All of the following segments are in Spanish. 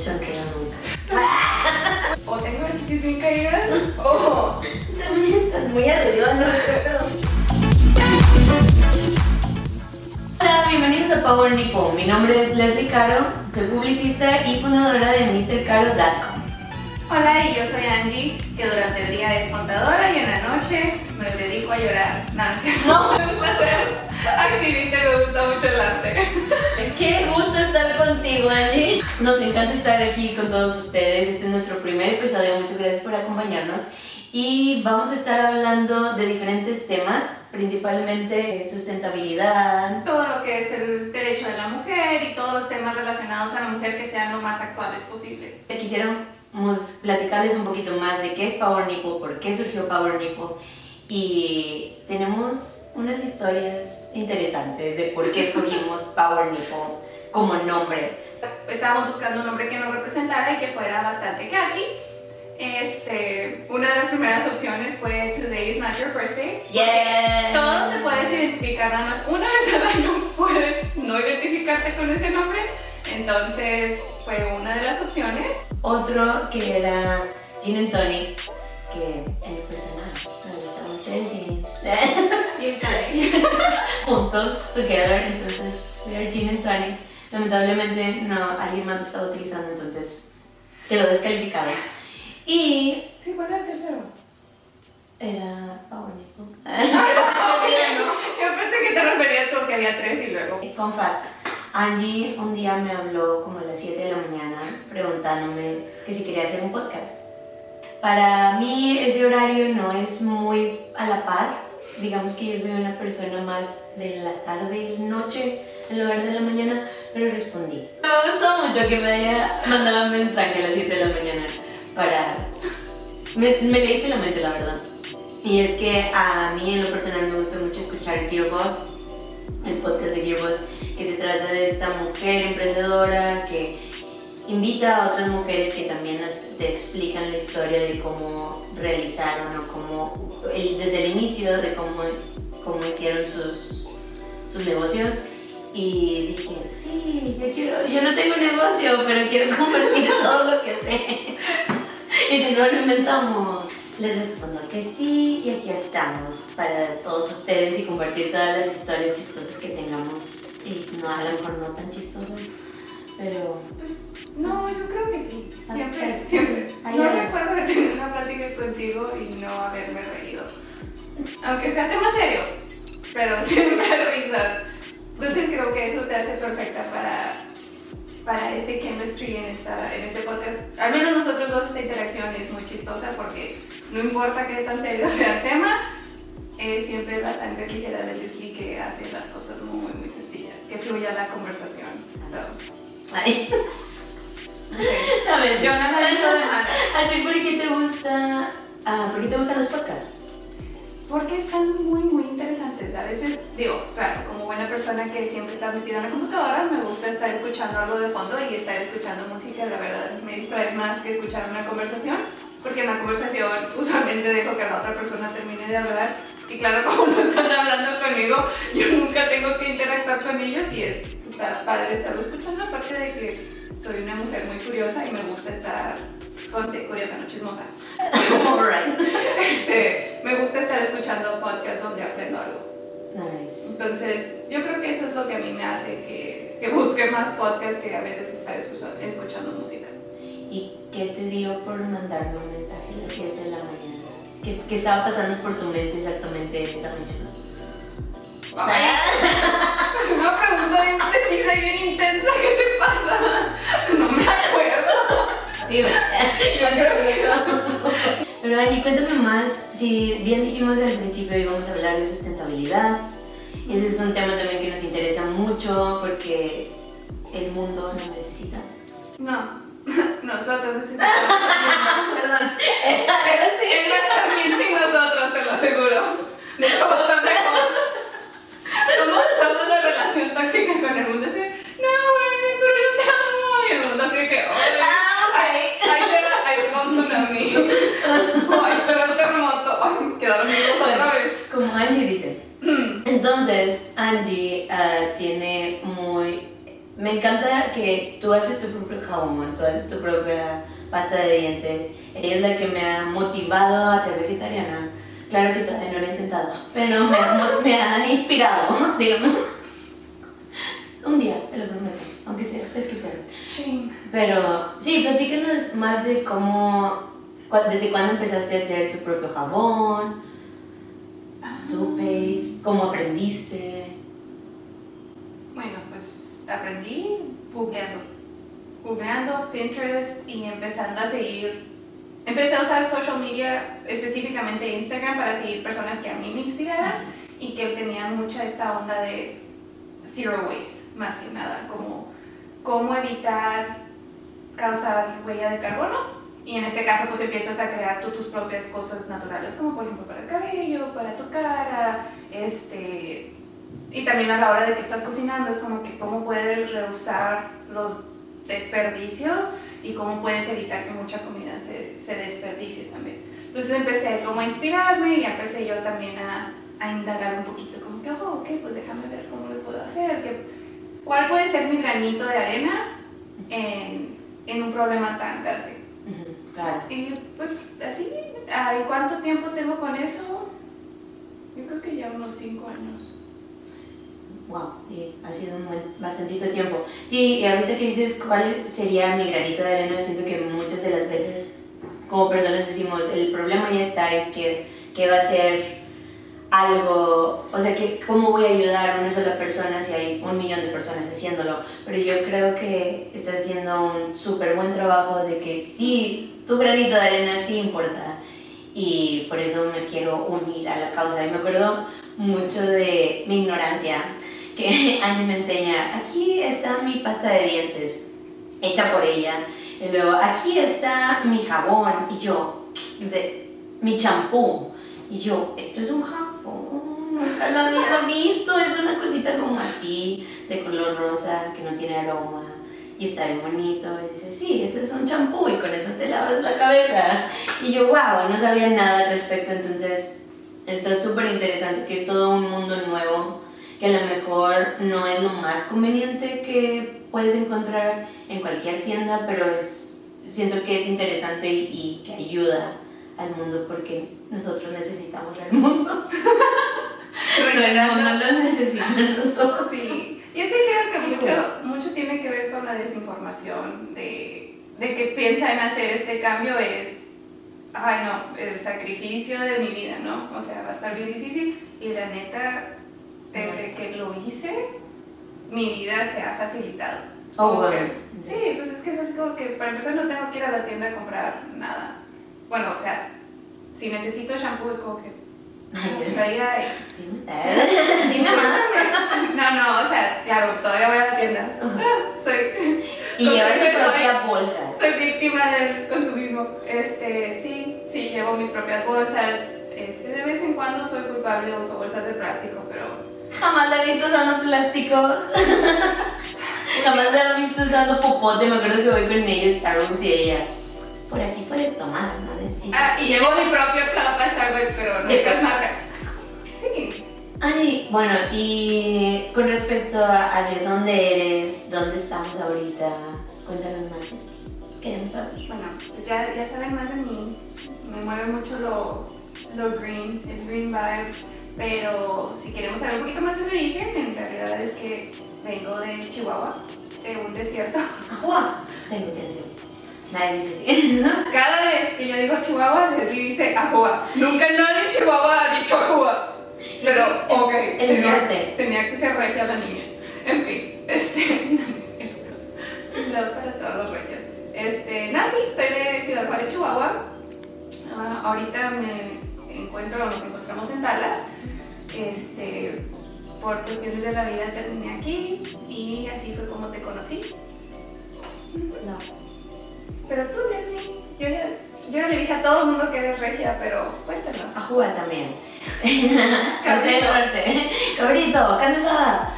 sonrío nunca. O tengo las chichis bien caídas, o También estás muy arreglado. Hola, bienvenidos a Power Nipple. Mi nombre es Leslie Caro, soy publicista y fundadora de MrCaro.com. Hola, y yo soy Angie, que durante el día es contadora y en la noche me dedico a llorar. No, no, me gusta ser activista y me gusta mucho el arte. Qué gusto estar contigo, Angie. Nos encanta estar aquí con todos ustedes. Este es nuestro primer episodio. Muchas gracias por acompañarnos. Y vamos a estar hablando de diferentes temas, principalmente sustentabilidad. Todo lo que es el derecho de la mujer y todos los temas relacionados a la mujer que sean lo más actuales posible. Quisiéramos platicarles un poquito más de qué es Power Nipple, por qué surgió Power Nipple y tenemos unas historias interesantes de por qué escogimos Power Nipple como nombre. Estábamos buscando un nombre que nos representara y que fuera bastante catchy. Este, una de las primeras opciones fue Today is not your birthday. Yeah. Todos te puedes identificar nada más una vez al año, puedes no identificarte con ese nombre. Entonces fue una de las opciones. Otro que era Gin and Tonic, que en el personal me gusta mucho el gin. Juntos, together, entonces we are Gin and Tonic. Lamentablemente no, alguien más lo estaba utilizando, entonces quedó descalificado. Y Sí, ¿cuál era el tercero? era Power Nipple. Yo pensé que te referías como que había tres y luego. Fun fact. Angie un día me habló como a las 7 de la mañana preguntándome que si quería hacer un podcast. Para mí ese horario no es muy a la par. Digamos que yo soy una persona más de la tarde y noche en lugar de la mañana, pero respondí. Me gustó mucho que me haya mandado un mensaje a las 7 de la mañana para... Me, me leíste la mente, la verdad. Y es que a mí en lo personal me gusta mucho escuchar Gearboss, el podcast de Gearboss, que se trata de esta mujer emprendedora que invita a otras mujeres que también nos, te explican la historia de cómo realizaron o cómo, el- desde el inicio de cómo, cómo hicieron sus, sus negocios. Y dije, sí, yo quiero, yo no tengo negocio, pero quiero compartir todo lo que sé. y si no lo inventamos. Les respondo que sí y aquí estamos para todos ustedes y compartir todas las historias chistosas que tengamos y no, a lo mejor no tan chistosas, pero Pues no, yo creo que sí. Ah, Siempre, pues, siempre. No recuerdo haber tenido una plática contigo y no haberme reído. Aunque sea tema serio, pero siempre risas. Entonces creo que eso te hace perfecta para, para este chemistry en, esta, en este podcast. Al menos nosotros dos, esta interacción es muy chistosa porque no importa qué tan serio sea el tema, es siempre la sangre ligera del Leslie que hace las cosas muy, muy sencillas, que fluya la conversación. So, ay, a ver, Yo no la he hecho de mal. ¿a ti por qué te gusta, ah, por qué te gustan los podcasts? Porque están muy, muy interesantes. A veces, digo, claro, como buena persona que siempre está metida en la computadora, me gusta estar escuchando algo de fondo y estar escuchando música. La verdad, me distrae más que escuchar una conversación, porque en la conversación usualmente dejo que la otra persona termine de hablar. Y claro, como no están hablando conmigo, yo nunca tengo que interactuar con ellos y es, está padre estarlo escuchando, aparte de que soy una mujer muy curiosa y me gusta estar, curiosa, no chismosa. Alright. Este, me gusta estar escuchando podcasts donde aprendo algo. Nice. Entonces, yo creo que eso es lo que a mí me hace que, que busque más podcasts que a veces estar escucha- escuchando música. ¿Y qué te dio por mandarme un mensaje a las 7 de la mañana? ¿Qué, qué estaba pasando por tu mente exactamente esa mañana? Es una pregunta bien precisa y bien intensa. ¿Qué te pasa? No me acuerdo. Dime. Pero Ani, cuéntame más. Si bien dijimos al principio íbamos a hablar de sustentabilidad, ese es un tema también que nos interesa mucho porque el mundo nos necesita. No, nosotros necesitamos. Perdón. Él, él va a estar bien sin nosotros, te lo aseguro. De hecho, bastante mejor. Somos, somos la relación tóxica con el mundo. Así, no, güey, pero yo te amo. Y el mundo así de que, "Oye, ahí, ahí te va, ahí te va un tsunami. O ahí te va el terremoto. Ay, quedaron vivos otra vez. Como Angie dice. Hmm. Entonces, Angie ah, tiene muy me encanta que tú haces tu propio jabón, tú haces tu propia pasta de dientes. Ella es la que me ha motivado a ser vegetariana. Claro que todavía no lo he intentado, pero me, ha- me ha inspirado, digamos. Un día, te lo prometo, aunque sea pesquitero. Sí. Pero sí, platícanos más de cómo, desde cuándo empezaste a hacer tu propio jabón, tu paste, cómo aprendiste. Bueno, pues aprendí googleando. Googleando Pinterest y empezando a seguir. Empecé a usar social media, específicamente Instagram, para seguir personas que a mí me inspiraran y que tenían mucha esta onda de zero waste, más que nada, como cómo evitar causar huella de carbono. Y en este caso, pues empiezas a crear tú tus propias cosas naturales, como por ejemplo para el cabello, para tu cara, este, y también a la hora de que estás cocinando, es como que cómo puedes reusar los desperdicios y cómo puedes evitar que mucha comida se, se desperdicie también. Entonces empecé como a inspirarme y empecé yo también a, a indagar un poquito, como que, oh, ok, pues déjame ver cómo lo puedo hacer, que, cuál puede ser mi granito de arena en, en un problema tan grande. Claro. Y pues así, ¿y cuánto tiempo tengo con eso? Yo creo que ya unos 5 años. Wow, sí, ha sido un buen, bastantito tiempo. Sí, y ahorita que dices cuál sería mi granito de arena, siento que muchas de las veces como personas decimos, el problema ya está y que, que va a ser algo, o sea, que cómo voy a ayudar a una sola persona si hay un millón de personas haciéndolo. Pero yo creo que estás haciendo un súper buen trabajo de que sí, tu granito de arena sí importa. Y por eso me quiero unir a la causa. Y me acuerdo mucho de mi ignorancia, que Angie me enseña, aquí está mi pasta de dientes, hecha por ella. Y luego, aquí está mi jabón. Y yo, de, mi champú. Y yo, esto es un jabón, nunca lo había visto, es una cosita como así, de color rosa, que no tiene aroma, y está bien bonito. Y dice, sí, esto es un champú, y con eso te lavas la cabeza. Y yo, wow, no sabía nada al respecto, entonces está súper interesante, que es todo un mundo nuevo, que a lo mejor no es lo más conveniente que puedes encontrar en cualquier tienda, pero es, siento que es interesante y, y que ayuda al mundo porque nosotros necesitamos al mundo. Pero el mundo lo necesita a nosotros. Sí, y es que creo que mucho, mucho tiene que ver con la desinformación de, de que piensan hacer este cambio es, ay no, el sacrificio de mi vida, ¿no? O sea, va a estar bien difícil y la neta, desde que lo hice, mi vida se ha facilitado. Oh, que- sí, pues es que es así como que para empezar no tengo que ir a la tienda a comprar nada. Bueno, o sea, si necesito shampoo es como que hay. Dime, dime más. No, no, o sea, claro, todavía voy a la tienda. Ah, Soy, Y lleva su soy- propia bolsa. soy víctima del consumismo. Este, sí, sí, llevo mis propias bolsas. Este, de vez en cuando soy culpable, uso bolsas de plástico, pero Jamás la he visto usando plástico. Jamás la he visto usando popote. Me acuerdo que voy con ella a Starbucks y ella. Por aquí puedes tomar, no necesitas. Ah, y llevo mi propio cup a Starbucks, pero no ¿De estas marcas. Sí. Ay, bueno, y con respecto a, a de dónde eres, dónde estamos ahorita, cuéntanos más. Queremos saber. Bueno, pues ya, ya saben más de mí. Me mueve mucho lo, lo green, el green vibe. Pero si queremos saber un poquito más mi origen, en realidad es que vengo de Chihuahua, de un desierto. Ajua. Tengo decir. Nadie dice así. Cada vez que yo digo Chihuahua, Leslie dice Ajua. Nunca nadie en Chihuahua ha dicho Ajua. Pero, ok. el tenía, norte. Tenía que ser regia la niña. En fin, este. No es cierto. Love para todos los regios. Este, sí, soy de Ciudad Juárez, Chihuahua. Ah, ahorita me encuentro, nos encontramos en Dallas. Este, por cuestiones de la vida terminé aquí y así fue como te conocí. No. Pero tú, Leslie, yo ya, yo le dije a todo el mundo que eres regia, pero cuéntanos. Ajua también. Norte del norte. Cabrito, carne asada.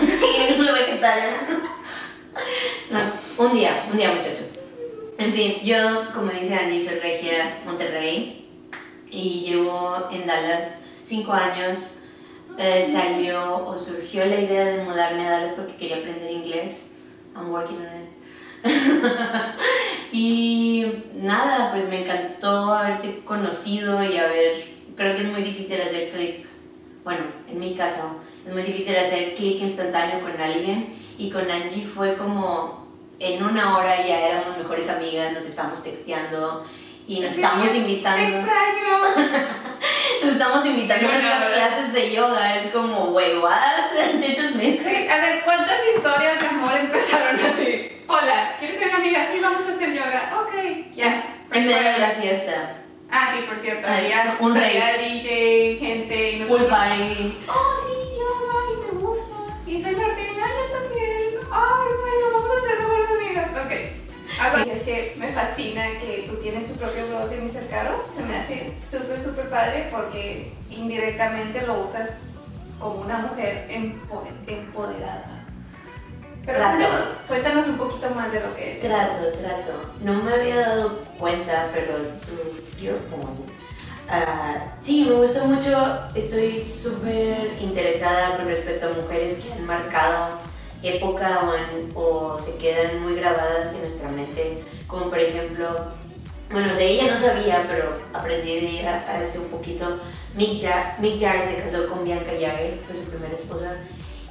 Chingue, vegetariano. No, un día, un día, muchachos. En fin, yo, como dice Andy, soy regia Monterrey y llevo en Dallas cinco años. eh, salió o surgió la idea de mudarme a Dallas porque quería aprender inglés. I'm working on it. y nada, pues me encantó haberte conocido y haber, creo que es muy difícil hacer clic, bueno, en mi caso, es muy difícil hacer clic instantáneo con alguien y con Angie fue como en una hora ya éramos mejores amigas, nos estamos texteando y nos estamos invitando. extraño! estamos invitando a nuestras clases de yoga. Es como, wey, what? Sí, a ver, ¿cuántas historias de amor empezaron así? Hola, ¿quieres ser amiga? Sí, vamos a hacer yoga. Ok, ya. En medio de la fiesta. Ah, sí, por cierto. Ay, había un rey. DJ, gente y Full nosotros. party. Oh, sí, Algo es que me fascina que tú tienes tu propio blog de Mr. Caro. Se me hace súper, súper padre porque indirectamente lo usas como una mujer empo- empoderada. Pero Trato. cuéntanos, cuéntanos un poquito más de lo que es. eso. Trato, trato. No me había dado cuenta, pero surgió como... Ah, sí, me gusta mucho. Estoy súper interesada con respecto a mujeres que han marcado época o, han- o se quedan muy grabadas en nuestra mente. Como por ejemplo, bueno, de ella no sabía, pero aprendí de ella hace un poquito. Mick, Ja- Mick Jagger se casó con Bianca Jagger, fue su primera esposa.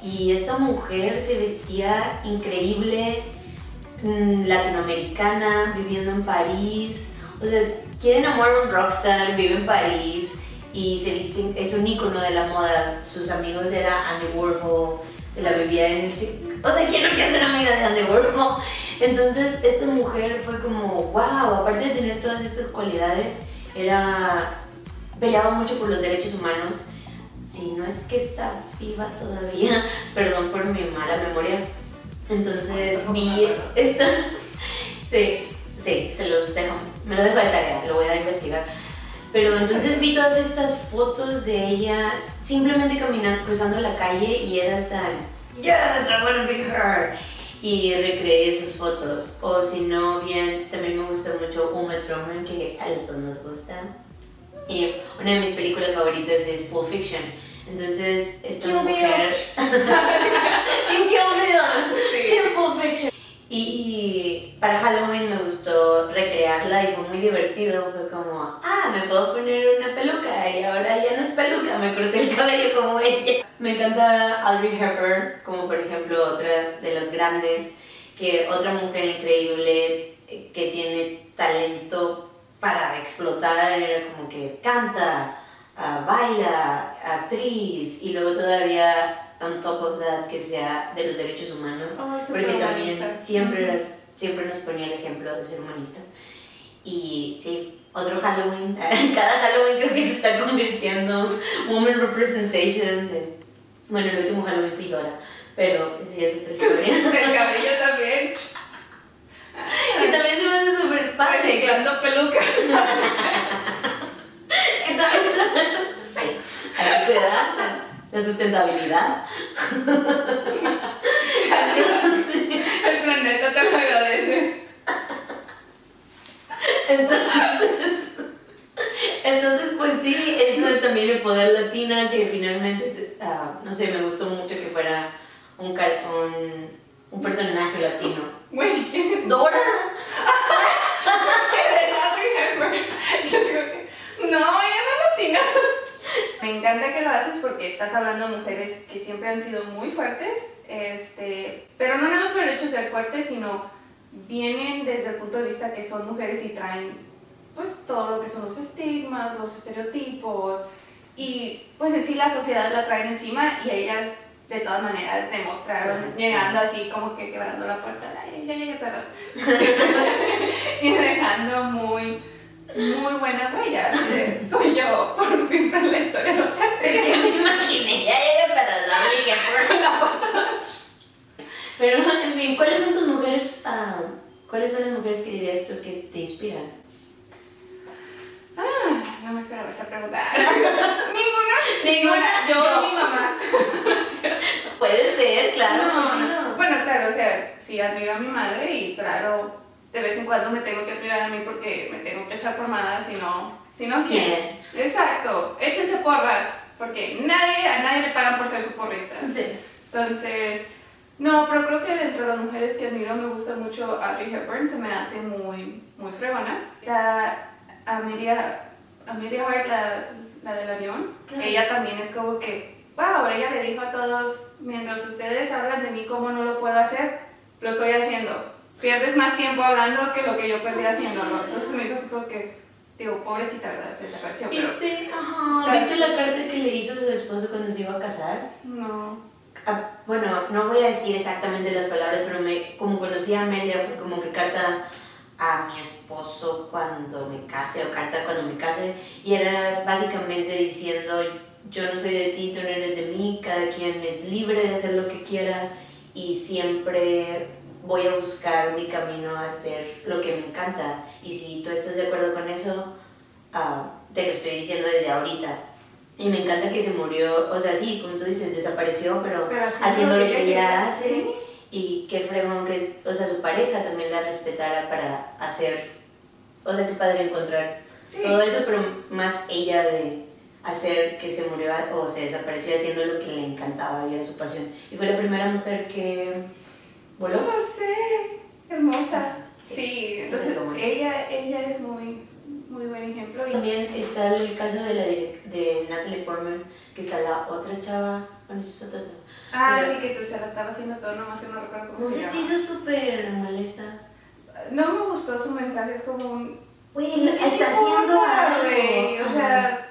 Y esta mujer se vestía increíble, mm, latinoamericana, viviendo en París. O sea, quiere enamorar a un rockstar, vive en París y se viste, es un ícono de la moda. Sus amigos era Andy Warhol, se la vivía en el... O sea, ¿quién no quiere ser amiga de Andy Warhol? Entonces, esta mujer fue como, wow, aparte de tener todas estas cualidades, era... peleaba mucho por los derechos humanos. Si no es que está viva todavía, perdón por mi mala memoria. Entonces vi esta. Sí, sí, se los dejo. Me lo dejo de tarea, lo voy a investigar. Pero entonces vi todas estas fotos de ella simplemente caminando, cruzando la calle y era tan. Yes, I wanna be her. Y recreé sus fotos. O si no, bien, también me gusta mucho Uma Thurman, que a los dos nos gusta. Y una de mis películas favoritas es Pulp Fiction. Entonces, esta Kill mujer. Team Kill Bill. Sí. Team Pulp Fiction. Y, para Halloween me gustó recrearla y fue muy divertido. Fue como, ah, me puedo poner una peluca y ahora ya no es peluca, me corté el cabello como ella. Me encanta Audrey Hepburn, como por ejemplo otra de las grandes, que otra mujer increíble eh, que tiene talento para explotar, era como que canta, ah, baila, actriz y luego todavía on top of that que sea de los derechos humanos Oh, porque también siempre, nos- siempre nos ponía el ejemplo de ser humanista. Y sí, otro Halloween cada Halloween creo que se está convirtiendo woman representation de- bueno, el último Halloween fui Dora pero esa ya es otra historia. El cabello también. que también se me hace súper padre. Reciclando pelucas. que también se me hace sí, hay que cuidar la- sustentabilidad Sí. El planeta te lo agradece. Entonces, entonces, pues sí, eso también el poder latina que finalmente, te- ah, no sé, me gustó mucho que fuera un, un, un personaje latino. Güey, ¿quién es? ¡Dora! ¿Qué de Audrey Hepburn? Yo digo que, no, ella no es latina. Me encanta que lo haces porque estás hablando de mujeres que siempre han sido muy fuertes, este, pero no nada más por el hecho de ser fuertes, sino vienen desde el punto de vista que son mujeres y traen pues todo lo que son los estigmas, los estereotipos y pues en sí la sociedad la traen encima y ellas de todas maneras demostraron Sí. llegando así como que quebrando la puerta, ay, ya llegué perras y dejando muy muy buena huella así de, soy yo por siempre en la historia no Es que me imaginé, ya llegué para darle Pero, en fin, ¿cuáles son tus mujeres, ah, cuáles son las mujeres que dirías tú que te inspiran? Ah, no me esperaba esa pregunta. Ninguna. Ninguna. Yo y mi mamá. Puede ser, claro, No, ¿por no. Bueno, claro, o sea, sí admiro a mi madre y claro, de vez en cuando me tengo que admirar a mí porque me tengo que echar pormadas, si no, si no, ¿quién? ¿Quién? Exacto, échese porras, porque nadie, a nadie le pagan por ser su porrista. Sí. Entonces, no, pero creo que dentro de las mujeres que admiro me gusta mucho Audrey Hepburn, se me hace muy, muy fregona. Está Amelia, Amelia Hart, la, la del avión, Claro. ella también es como que, wow, ella le dijo a todos, mientras ustedes hablan de mí cómo no lo puedo hacer, lo estoy haciendo. Pierdes más tiempo hablando que lo que yo perdí haciéndolo. Entonces me hizo así como que, digo, pobrecita, ¿verdad? Se desapareció. ¿Viste? Ajá. ¿Viste la carta que le hizo su esposo cuando se iba a casar? No. Ah, bueno, no voy a decir exactamente las palabras, pero me, como conocí a Amelia, fue como que carta a mi esposo cuando me case o carta cuando me case y era básicamente diciendo yo no soy de ti, tú no eres de mí, cada quien es libre de hacer lo que quiera y siempre voy a buscar mi camino a hacer lo que me encanta y si tú estás de acuerdo con eso, ah, te lo estoy diciendo desde ahorita. Y me encanta que se murió, o sea, sí, como tú dices, desapareció, pero, Pero haciendo lo que ella hace. Sí. Y qué fregón que, o sea, su pareja también la respetara para hacer, o sea, qué padre encontrar Sí. todo eso, pero más ella de hacer que se murió o se desapareció haciendo lo que le encantaba y era su pasión. Y fue la primera mujer que voló. No sé, hermosa. Sí. Entonces lo ella, ella es muy, muy buen ejemplo. También está el caso de, la de Natalie Portman, que está la otra chava, bueno, es otra chava. ah, pero- sí, que tú se la estaba haciendo todo, nomás que no recuerdo cómo ¿No se se te llama. hizo súper molesta? No me gustó su mensaje, es como un... Güey, ¿qué te está haciendo importa, algo. güey? O Ajá. sea,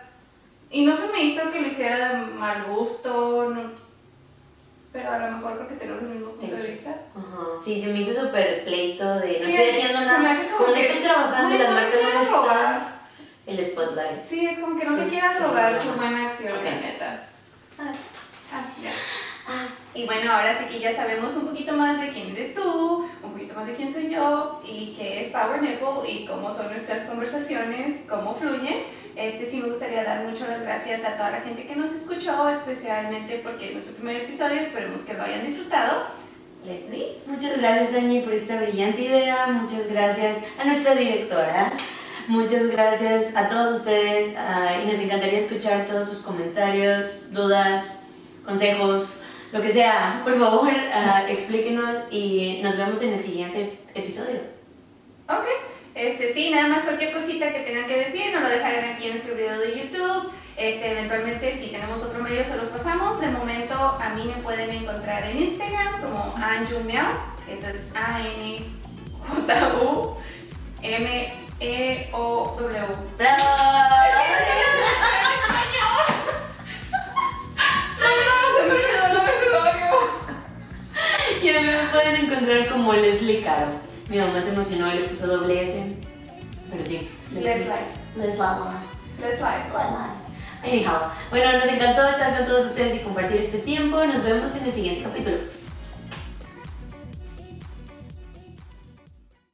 y no se me hizo que lo hiciera de mal gusto, no. Pero a lo mejor porque tenemos el mismo punto Thank de you. vista. Ajá. Sí, se me hizo súper pleito de no Sí, estoy es- haciendo nada. como que, estoy trabajando y "Güey, las marcas no me están. robar". El spotlight. Sí, es como que no Sí, me quieras robar su buena acción, Ok. la neta. Ah, Ah, ya. ah. Y bueno, ahora sí que ya sabemos un poquito más de quién eres tú, un poquito más de quién soy yo y qué es Power Nipple y cómo son nuestras conversaciones, cómo fluyen. Este sí me gustaría dar muchas las gracias a toda la gente que nos escuchó, especialmente porque es nuestro primer episodio, esperemos que lo hayan disfrutado. Leslie. Muchas gracias, Angie, por esta brillante idea. Muchas gracias a nuestra directora. Muchas gracias a todos ustedes. ah, y nos encantaría escuchar todos sus comentarios, dudas, consejos, lo que sea. Por favor, ah, explíquenos y nos vemos en el siguiente episodio. Ok, este sí, nada más cualquier cosita que tengan que decir, nos lo dejarán aquí en nuestro video de YouTube. Este, eventualmente, si tenemos otro medio, se los pasamos. De momento, a mí me pueden encontrar en Instagram como Anjumeow, eso es A-N-J-U-M-E-O-W. ¡Bravo! Y a mí me pueden encontrar como Leslie Caro. Mi mamá se emocionó y le puso doble S. Pero sí. Leslie. Leslie. Let's live. Anyhow, bueno, nos encantó estar con todos ustedes y compartir este tiempo. Nos vemos en el siguiente capítulo.